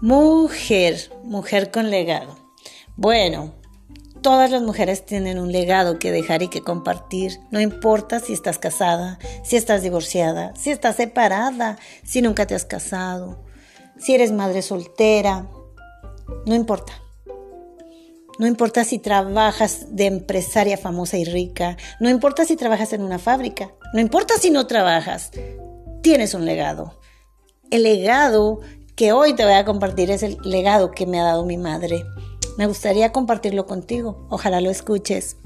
Mujer, mujer con legado. Bueno, todas las mujeres tienen un legado que dejar y que compartir. No importa si estás casada, si estás divorciada, si estás separada, si nunca te has casado, si eres madre soltera. No importa. No importa si trabajas de empresaria famosa y rica. No importa si trabajas en una fábrica. No importa si no trabajas. Tienes un legado. El legado que hoy te voy a compartir es el legado que me ha dado mi madre. Me gustaría compartirlo contigo. Ojalá lo escuches.